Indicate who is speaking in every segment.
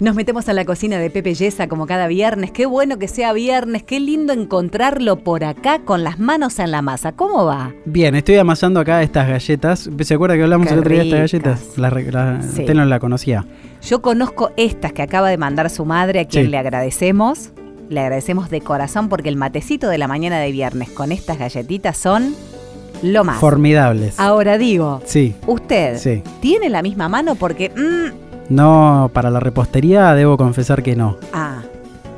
Speaker 1: Nos metemos a la cocina de Pepe Yesa como cada viernes. Qué bueno que sea viernes, qué lindo encontrarlo por acá con las manos en la masa. ¿Cómo va?
Speaker 2: Bien, estoy amasando acá estas galletas. ¿Se acuerda que hablamos
Speaker 1: Qué
Speaker 2: el otro día de estas galletas? La, la-
Speaker 1: Sí.
Speaker 2: Usted no la conocía.
Speaker 1: Yo conozco estas que acaba de mandar su madre, a quien
Speaker 2: Sí.
Speaker 1: le agradecemos. Le agradecemos de corazón porque el matecito de la mañana de viernes con estas galletitas son lo más.
Speaker 2: Formidables.
Speaker 1: Ahora digo,
Speaker 2: Sí,
Speaker 1: ¿usted
Speaker 2: sí.
Speaker 1: tiene la misma mano? Porque... mm,
Speaker 2: No, para la repostería debo confesar que no.
Speaker 1: ah,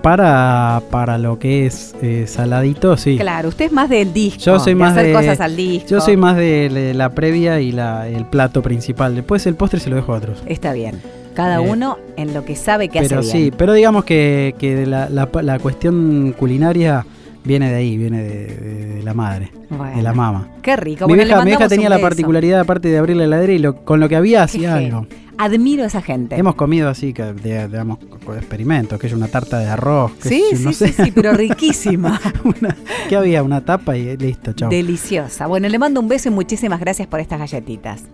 Speaker 2: Para, para lo que es eh, saladito, sí.
Speaker 1: claro, usted es más del disco.
Speaker 2: Yo soy
Speaker 1: de
Speaker 2: más
Speaker 1: hacer
Speaker 2: de-
Speaker 1: cosas al disco.
Speaker 2: Yo soy más de, de la previa y la, el plato principal. Después el postre se lo dejo a otros.
Speaker 1: Está bien. Cada
Speaker 2: Eh,
Speaker 1: uno en lo que sabe que
Speaker 2: Pero
Speaker 1: hace
Speaker 2: sí,
Speaker 1: bien.
Speaker 2: pero digamos que, que la, la- la cuestión culinaria viene de ahí, viene de, de- de la madre,
Speaker 1: Bueno,
Speaker 2: de la mama.
Speaker 1: Qué rico.
Speaker 2: Mi
Speaker 1: Bueno,
Speaker 2: vieja, mi vieja
Speaker 1: mandamos
Speaker 2: tenía la particularidad, aparte de abrir la heladera y lo- con lo que había hacía
Speaker 1: Qué
Speaker 2: algo.
Speaker 1: Admiro a esa gente.
Speaker 2: Hemos comido así, que, de- digamos, experimentos, que es una tarta de arroz. que
Speaker 1: Sí,
Speaker 2: es-
Speaker 1: sí,
Speaker 2: no
Speaker 1: sí,
Speaker 2: sé,
Speaker 1: sí, pero riquísima.
Speaker 2: una- que había una tapa y listo, chao.
Speaker 1: Deliciosa. Bueno, le mando un beso y muchísimas gracias por estas galletitas.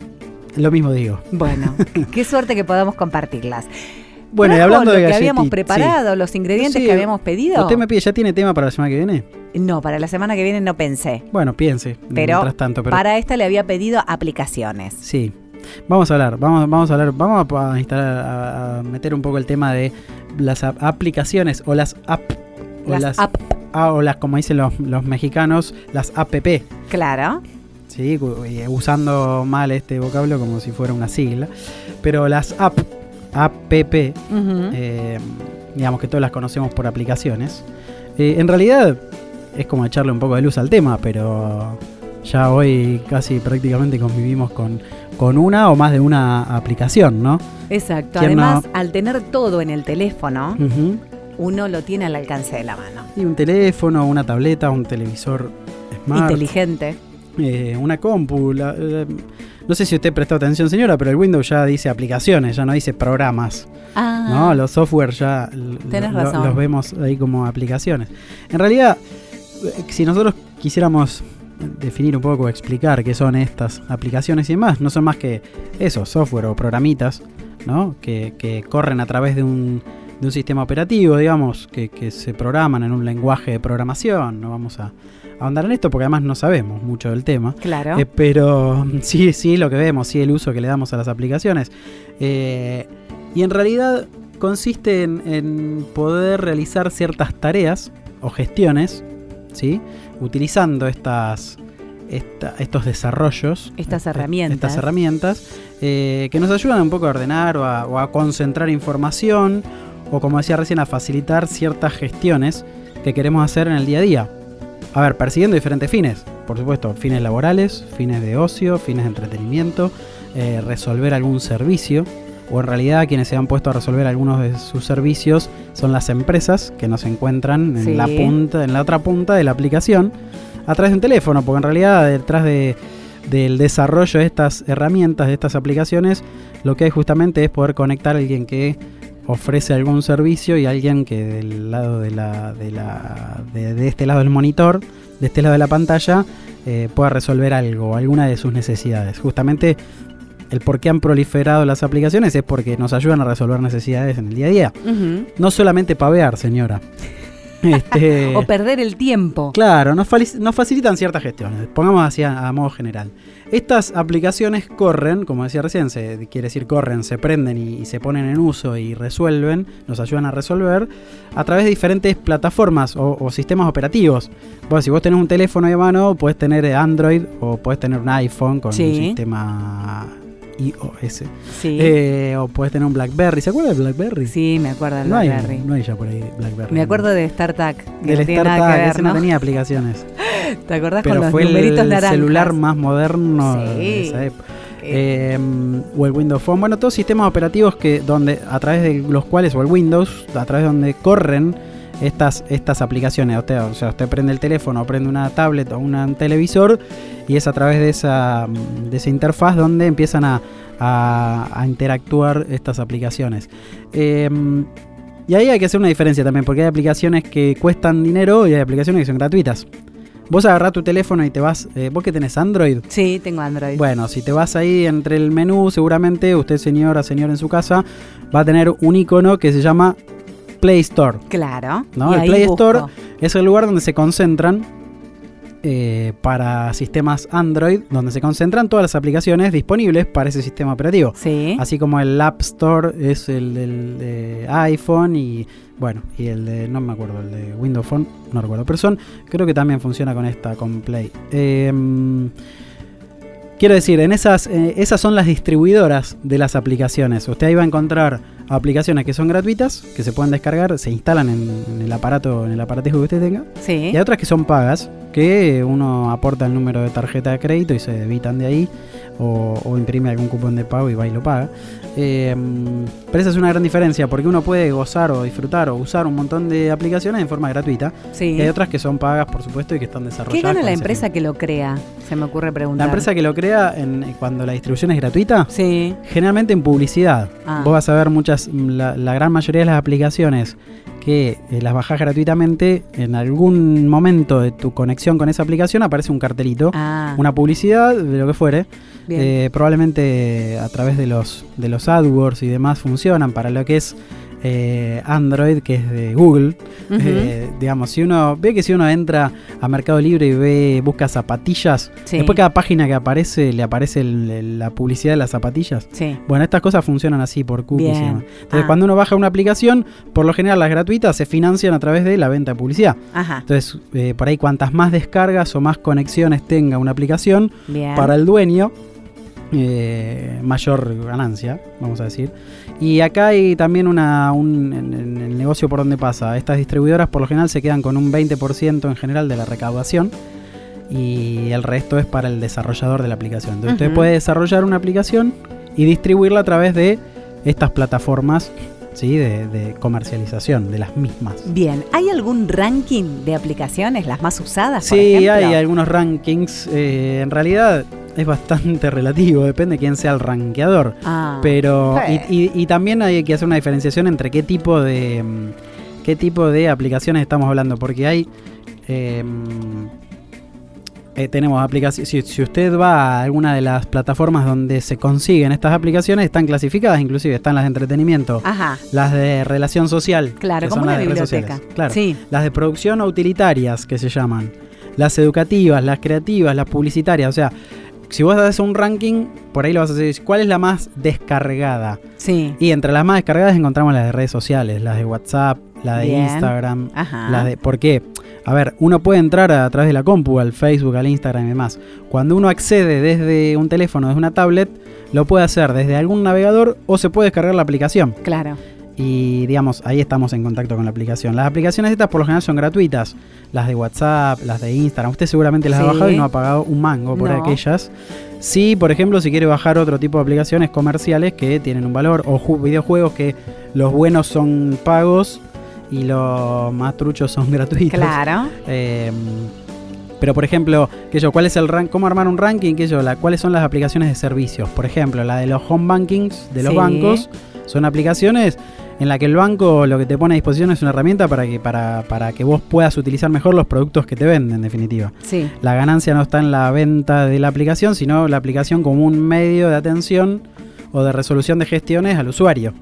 Speaker 2: Lo mismo digo.
Speaker 1: Bueno, qué suerte que podamos compartirlas.
Speaker 2: Bueno, y
Speaker 1: ¿Trajo
Speaker 2: hablando de
Speaker 1: lo que habíamos preparado, los ingredientes
Speaker 2: Sí.
Speaker 1: que habíamos pedido.
Speaker 2: ¿Usted me pide, ya tiene tema para la semana que viene?
Speaker 1: No, para la semana que viene no pensé.
Speaker 2: Bueno, piense.
Speaker 1: Pero,
Speaker 2: mientras tanto, pero
Speaker 1: para esta le había pedido aplicaciones.
Speaker 2: Sí. Vamos a hablar, vamos, vamos a hablar, vamos a, a instalar, a, a meter un poco el tema de las ap- aplicaciones o las app o
Speaker 1: Las
Speaker 2: las,
Speaker 1: app,
Speaker 2: ah, o las como dicen los, los mexicanos, las app,
Speaker 1: claro.
Speaker 2: sí, usando mal este vocablo como si fuera una sigla, pero las app, app, eh, digamos que todas las conocemos por aplicaciones. Eh, en realidad es como echarle un poco de luz al tema, pero ya hoy casi prácticamente convivimos con, con una o más de una aplicación, ¿no?
Speaker 1: Exacto.
Speaker 2: ¿Quién
Speaker 1: Además,
Speaker 2: no?
Speaker 1: al tener todo en el teléfono, uno lo tiene al alcance de la mano.
Speaker 2: Y un teléfono, una tableta, un televisor smart,
Speaker 1: Inteligente.
Speaker 2: Eh, una compu. la- eh, no sé si usted prestó atención, señora, pero el Windows ya dice aplicaciones, ya no dice programas.
Speaker 1: Ah,
Speaker 2: ¿no? Los software ya lo-
Speaker 1: razón.
Speaker 2: los vemos ahí como aplicaciones. En realidad, eh, si nosotros quisiéramos definir un poco, explicar qué son estas aplicaciones y demás, no son más que eso, software o programitas, ¿no? Que, que corren a través de un, de un sistema operativo, digamos, que, que se programan en un lenguaje de programación. No vamos a ahondar en esto porque además no sabemos mucho del tema.
Speaker 1: claro.
Speaker 2: Eh, pero sí, sí, lo que vemos, sí, el uso que le damos a las aplicaciones. Eh, y en realidad consiste en, en poder realizar ciertas tareas o gestiones, ¿sí? Utilizando estas, esta- estos desarrollos.
Speaker 1: Estas
Speaker 2: eh,
Speaker 1: herramientas.
Speaker 2: Estas herramientas eh, que nos ayudan un poco a ordenar o a, o a concentrar información o, como decía recién, a facilitar ciertas gestiones que queremos hacer en el día a día. A ver, persiguiendo diferentes fines. Por supuesto, fines laborales, fines de ocio, fines de entretenimiento, eh, resolver algún servicio. O en realidad quienes se han puesto a resolver algunos de sus servicios son las empresas que nos encuentran en
Speaker 1: Sí.
Speaker 2: la punta, en la otra punta de la aplicación a través de un teléfono, porque en realidad detrás de, del desarrollo de estas herramientas, de estas aplicaciones, lo que hay justamente es poder conectar a alguien que ofrece algún servicio y alguien que del lado de la, de la de, de este lado del monitor, de este lado de la pantalla, eh, pueda resolver algo, alguna de sus necesidades. Justamente el por qué han proliferado las aplicaciones es porque nos ayudan a resolver necesidades en el día a día. No solamente pavear, señora. Este,
Speaker 1: O perder el tiempo.
Speaker 2: Claro, nos, facilitan ciertas gestiones, pongamos así a, a modo general. Estas aplicaciones corren, como decía recién, se, quiere decir corren, se prenden y, y se ponen en uso y resuelven, nos ayudan a resolver a través de diferentes plataformas o, o sistemas operativos. Vos, si vos tenés un teléfono de mano, puedes tener Android o puedes tener un iPhone con
Speaker 1: Sí.
Speaker 2: un sistema iOS.
Speaker 1: Sí.
Speaker 2: Eh, o puedes tener un BlackBerry. ¿Se acuerda del BlackBerry?
Speaker 1: sí, me acuerdo del
Speaker 2: No hay,
Speaker 1: Blackberry.
Speaker 2: no hay ya por ahí BlackBerry.
Speaker 1: Me acuerdo de StarTAC.
Speaker 2: del
Speaker 1: no
Speaker 2: StarTAC, ese no
Speaker 1: ¿no?
Speaker 2: tenía aplicaciones.
Speaker 1: ¿Te acordás
Speaker 2: Pero
Speaker 1: con los
Speaker 2: fue
Speaker 1: numeritos
Speaker 2: el
Speaker 1: naranjas?
Speaker 2: celular más moderno
Speaker 1: Sí.
Speaker 2: de esa época.
Speaker 1: Eh,
Speaker 2: o el Windows Phone. Bueno, todos sistemas operativos que donde a través de los cuales, o el Windows, a través de donde corren estas, estas aplicaciones. Usted, o sea, usted prende el teléfono, prende una tablet o una- un televisor y es a través de esa, de esa interfaz donde empiezan a, a- a interactuar estas aplicaciones. Eh, y ahí hay que hacer una diferencia también, porque hay aplicaciones que cuestan dinero y hay aplicaciones que son gratuitas. Vos agarrás tu teléfono y te vas. eh, ¿Vos que tenés Android?
Speaker 1: Sí, tengo Android.
Speaker 2: Bueno, si te vas ahí entre el menú, seguramente usted, señora, señor en su casa, va a tener un icono que se llama Play Store.
Speaker 1: Claro.
Speaker 2: ¿no? El Play
Speaker 1: busco.
Speaker 2: Store es el lugar donde se concentran eh, para sistemas Android, donde se concentran todas las aplicaciones disponibles para ese sistema operativo.
Speaker 1: Sí.
Speaker 2: Así como el App Store es el del de iPhone y bueno, y el de, no me acuerdo, el de Windows Phone, no recuerdo, pero son, creo que también funciona con esta, con Play. Em, quiero decir, en esas, eh, esas son las distribuidoras de las aplicaciones. Usted ahí va a encontrar aplicaciones que son gratuitas, que se pueden descargar, se instalan en, en el aparato, en el aparatijo que usted tenga.
Speaker 1: sí.
Speaker 2: Y hay otras que son pagas, que uno aporta el número de tarjeta de crédito y se debitan de ahí, o, o imprime algún cupón de pago y va y lo paga. Eh, pero esa es una gran diferencia, porque uno puede gozar o disfrutar o usar un montón de aplicaciones en forma gratuita.
Speaker 1: sí.
Speaker 2: Y hay otras que son pagas, por supuesto, y que están desarrolladas.
Speaker 1: ¿Qué gana la empresa
Speaker 2: fin.
Speaker 1: que lo crea? Se me ocurre preguntar.
Speaker 2: La empresa que lo crea, en, cuando la distribución es gratuita,
Speaker 1: Sí.
Speaker 2: generalmente en publicidad.
Speaker 1: Ah.
Speaker 2: Vos vas a ver muchas, la, la gran mayoría de las aplicaciones que eh, las bajás gratuitamente, en algún momento de tu conexión con esa aplicación aparece un cartelito,
Speaker 1: Ah,
Speaker 2: una publicidad de lo que fuere. Eh, probablemente a través de los, de los AdWords y demás funcionan para lo que es eh, Android, que es de Google. Eh, digamos, si uno ve que si uno entra a Mercado Libre y ve, busca zapatillas,
Speaker 1: Sí.
Speaker 2: después cada página que aparece le aparece el- el- la publicidad de las zapatillas.
Speaker 1: sí.
Speaker 2: Bueno, estas cosas funcionan así por cookies y
Speaker 1: Bien.
Speaker 2: demás. Entonces,
Speaker 1: Ah.
Speaker 2: cuando uno baja una aplicación, por lo general las gratuitas se financian a través de la venta de publicidad.
Speaker 1: Ajá.
Speaker 2: Entonces, eh, por ahí cuantas más descargas o más conexiones tenga una aplicación,
Speaker 1: Bien.
Speaker 2: para el dueño, eh, mayor ganancia, vamos a decir. Y acá hay también una, un, en, en el negocio por donde pasa. Estas distribuidoras por lo general se quedan con un 20% en general de la recaudación y el resto es para el desarrollador de la aplicación. Entonces usted
Speaker 1: Ujú.
Speaker 2: puede desarrollar una aplicación y distribuirla a través de estas plataformas ¿sí? de, de comercialización de las mismas.
Speaker 1: Bien. ¿Hay algún ranking de aplicaciones, las más usadas? por
Speaker 2: Sí,
Speaker 1: ejemplo?
Speaker 2: hay algunos rankings. eh, en realidad es bastante relativo, depende de quién sea el rankeador.
Speaker 1: Ah,
Speaker 2: Pero
Speaker 1: sí.
Speaker 2: y, y- y también hay que hacer una diferenciación entre qué tipo de mm, qué tipo de aplicaciones estamos hablando, porque hay eh, eh, tenemos aplicaciones. Si, si usted va a alguna de las plataformas donde se consiguen estas aplicaciones, están clasificadas, inclusive están las de entretenimiento,
Speaker 1: Ajá.
Speaker 2: las de relación social,
Speaker 1: Claro, como una
Speaker 2: las de redes
Speaker 1: biblioteca.
Speaker 2: Claro
Speaker 1: Sí.
Speaker 2: las de producción o utilitarias que se llaman, las educativas, las creativas, las publicitarias, o sea, si vos haces un ranking, por ahí lo vas a hacer, ¿cuál es la más descargada?
Speaker 1: Sí.
Speaker 2: Y entre las más descargadas encontramos las de redes sociales, las de WhatsApp, la de
Speaker 1: Bien.
Speaker 2: Instagram,
Speaker 1: Ajá.
Speaker 2: las de ¿por qué? A ver, uno puede entrar a, través de la compu, al Facebook, al Instagram y demás. Cuando uno accede desde un teléfono, desde una tablet, lo puede hacer desde algún navegador o se puede descargar la aplicación.
Speaker 1: Claro.
Speaker 2: Y digamos, ahí estamos en contacto con la aplicación. Las aplicaciones estas por lo general son gratuitas. Las de WhatsApp, las de Instagram. Usted seguramente las
Speaker 1: Sí.
Speaker 2: ha bajado y no ha pagado un mango por
Speaker 1: No.
Speaker 2: aquellas. Sí, por ejemplo, si quiere bajar otro tipo de aplicaciones comerciales que tienen un valor. O ju- videojuegos que los buenos son pagos y los más truchos son gratuitos.
Speaker 1: Claro.
Speaker 2: Eh, pero por ejemplo, que yo, ¿cuál es el rank? ¿Cómo armar un ranking? Que yo, la, ¿cuáles son las aplicaciones de servicios? Por ejemplo, la de los home bankings de los
Speaker 1: Sí.
Speaker 2: bancos son aplicaciones en la que el banco lo que te pone a disposición es una herramienta para que para, para que vos puedas utilizar mejor los productos que te venden, en definitiva.
Speaker 1: Sí.
Speaker 2: La ganancia no está en la venta de la aplicación, sino la aplicación como un medio de atención o de resolución de gestiones al usuario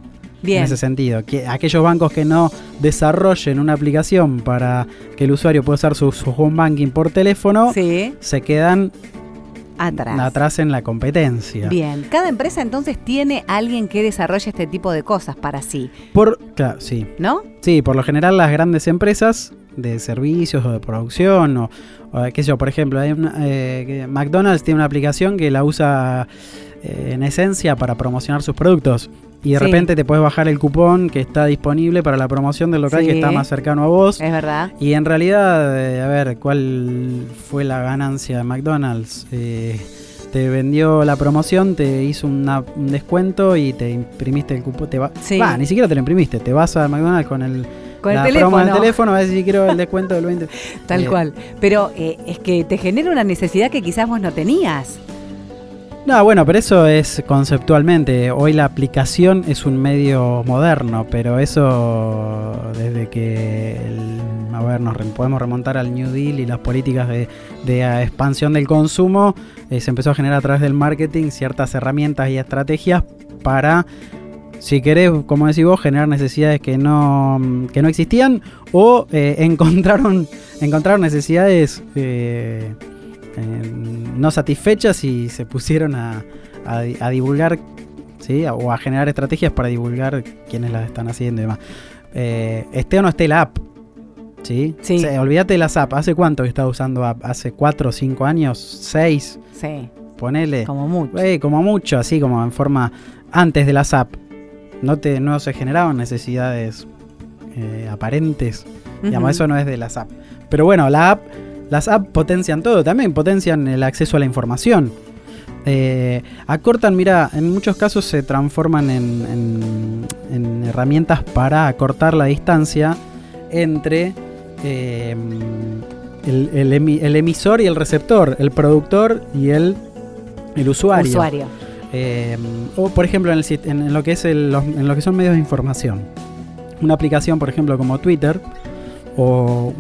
Speaker 1: Bien.
Speaker 2: en ese sentido. Que aquellos bancos que no desarrollen una aplicación para que el usuario pueda usar su, su home banking por teléfono,
Speaker 1: Sí.
Speaker 2: se quedan
Speaker 1: Atrás.
Speaker 2: atrás en la competencia.
Speaker 1: Bien. Cada empresa entonces tiene alguien que desarrolle este tipo de cosas para sí,
Speaker 2: Por, claro, sí.
Speaker 1: ¿no?
Speaker 2: Sí, por lo general las grandes empresas de servicios o de producción o, o qué sé yo, por ejemplo, hay una, eh, McDonald's tiene una aplicación que la usa eh, en esencia para promocionar sus productos. Y de
Speaker 1: Sí.
Speaker 2: repente te puedes bajar el cupón que está disponible para la promoción del local
Speaker 1: Sí.
Speaker 2: que está más cercano a vos.
Speaker 1: Es verdad.
Speaker 2: Y en realidad, eh, a ver, ¿cuál fue la ganancia de McDonald's? Eh, te vendió la promoción, te hizo una- un descuento y te imprimiste el cupón. Te va,
Speaker 1: Sí.
Speaker 2: Va, ni siquiera te lo imprimiste, te vas a McDonald's con el,
Speaker 1: Con el teléfono.
Speaker 2: del teléfono, a ver si quiero el descuento del 20.
Speaker 1: Tal
Speaker 2: Eh,
Speaker 1: cual. Pero eh, es que te genera una necesidad que quizás vos no tenías.
Speaker 2: No, bueno, pero eso es conceptualmente. Hoy la aplicación es un medio moderno, pero eso desde que, a ver, nos podemos remontar al New Deal y las políticas de, expansión del consumo, eh, se empezó a generar a través del marketing ciertas herramientas y estrategias para, si querés, como decís vos, generar necesidades que no, que no existían o eh, encontraron, encontraron necesidades... eh, eh, no satisfechas y se pusieron a, a di- a divulgar ¿sí? o a generar estrategias para divulgar quienes las están haciendo y demás. Eh, esté o no esté la app. ¿sí?
Speaker 1: Sí.
Speaker 2: O sea, olvídate de las apps. ¿Hace cuánto que estás usando app? ¿Hace 4 o 5 años? ¿6?
Speaker 1: Sí,
Speaker 2: Ponele.
Speaker 1: como mucho.
Speaker 2: Eh, como mucho, así como en forma antes de las app. No, te, no se generaban necesidades eh, aparentes Digamos,
Speaker 1: Ujú.
Speaker 2: eso no es de las apps. Pero bueno, la app, las apps potencian todo, también potencian el acceso a la información. Eh, acortan, mira, en muchos casos se transforman en, en- en herramientas para acortar la distancia entre eh, el, el emi- el emisor y el receptor, el productor y el, el usuario.
Speaker 1: Usuario.
Speaker 2: Eh, o por ejemplo en, lo que es los- en lo que son medios de información. Una aplicación, por ejemplo, como Twitter, o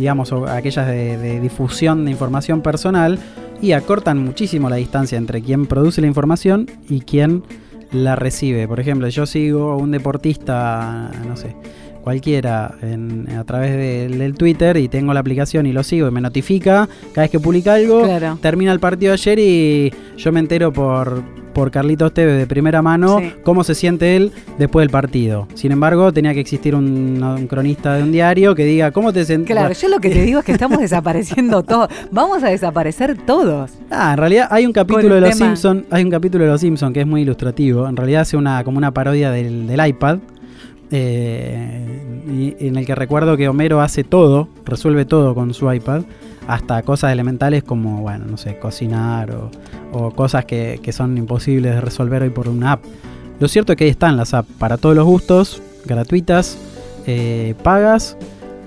Speaker 2: digamos, o aquellas de, de difusión de información personal, y acortan muchísimo la distancia entre quien produce la información y quien la recibe. Por ejemplo, yo sigo a un deportista, no sé, cualquiera, en- a través del, del Twitter y tengo la aplicación y lo sigo y me notifica cada vez que publica algo.
Speaker 1: Claro.
Speaker 2: Termina el partido ayer y yo me entero por, por Carlitos Tevez de primera mano
Speaker 1: Sí.
Speaker 2: cómo se siente él después del partido. Sin embargo, tenía que existir un, un cronista de un diario que diga cómo te sentís.
Speaker 1: Claro, yo lo que te digo es que estamos desapareciendo todos. Vamos a desaparecer todos.
Speaker 2: Ah, en realidad hay un capítulo de Los. Simpson, hay un capítulo de Los Simpson que es muy ilustrativo. En realidad hace una como una parodia del, del iPad. Eh, y- en el que recuerdo que Homero hace todo, resuelve todo con su iPad, hasta cosas elementales como, bueno, no sé, cocinar o, o cosas que, que son imposibles de resolver hoy por una app. Lo cierto es que ahí están las apps para todos los gustos, gratuitas, eh, pagas,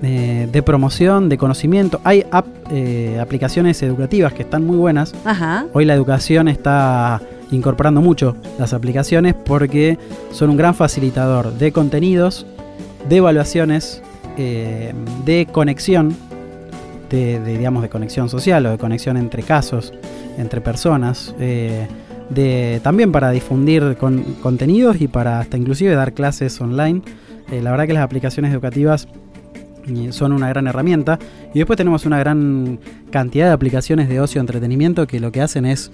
Speaker 2: eh, de promoción, de conocimiento. Hay app, eh, aplicaciones educativas que están muy buenas.
Speaker 1: Ajá.
Speaker 2: Hoy la educación está incorporando mucho las aplicaciones porque son un gran facilitador de contenidos, de evaluaciones, eh, de conexión, de, digamos de conexión social o de conexión entre casos, entre personas, eh, de, también para difundir con- contenidos y para hasta inclusive dar clases online. Eh, la verdad que las aplicaciones educativas son una gran herramienta. Y después tenemos una gran cantidad de aplicaciones de ocio entretenimiento que lo que hacen es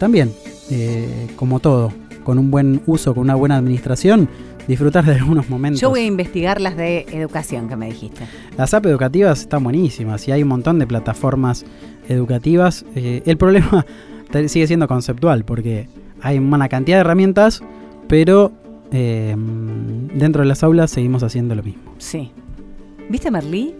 Speaker 2: también, eh, como todo, con un buen uso, con una buena administración, disfrutar de algunos momentos.
Speaker 1: Yo voy a investigar las de educación que me dijiste.
Speaker 2: Las apps educativas están buenísimas y hay un montón de plataformas educativas. Eh, el problema sigue siendo conceptual porque hay una cantidad de herramientas, pero eh, dentro de las aulas seguimos haciendo lo mismo.
Speaker 1: Sí. ¿Viste Merlí?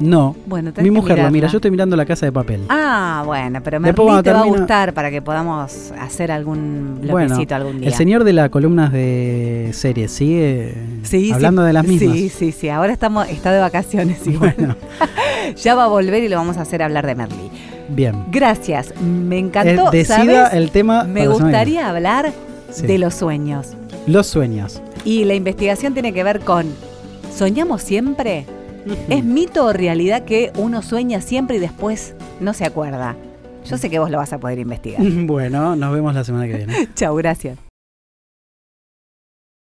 Speaker 2: No,
Speaker 1: Bueno,
Speaker 2: mi mujer lo mira, yo estoy mirando la casa de papel.
Speaker 1: Ah, bueno, pero
Speaker 2: cuando
Speaker 1: te va a gustar para que podamos hacer algún
Speaker 2: Bueno,
Speaker 1: bloquecito algún día.
Speaker 2: El señor de las columnas de series sigue
Speaker 1: Sí,
Speaker 2: hablando
Speaker 1: sí,
Speaker 2: de las mismas.
Speaker 1: Sí, sí, sí. Ahora estamos, está de vacaciones igual.
Speaker 2: Bueno,
Speaker 1: Ya va a volver y lo vamos a hacer hablar de Merlí.
Speaker 2: bien.
Speaker 1: Gracias, me
Speaker 2: Eh,
Speaker 1: encantó.
Speaker 2: decida
Speaker 1: ¿sabes?
Speaker 2: el tema.
Speaker 1: Me
Speaker 2: la
Speaker 1: gustaría hablar.
Speaker 2: Sí.
Speaker 1: de los sueños.
Speaker 2: los sueños.
Speaker 1: Y la investigación tiene que ver con, ¿soñamos siempre? ¿Es mito o realidad que uno sueña siempre y después no se acuerda? Yo sé que vos lo vas a poder investigar.
Speaker 2: bueno, nos vemos la semana que viene.
Speaker 1: Chau, gracias.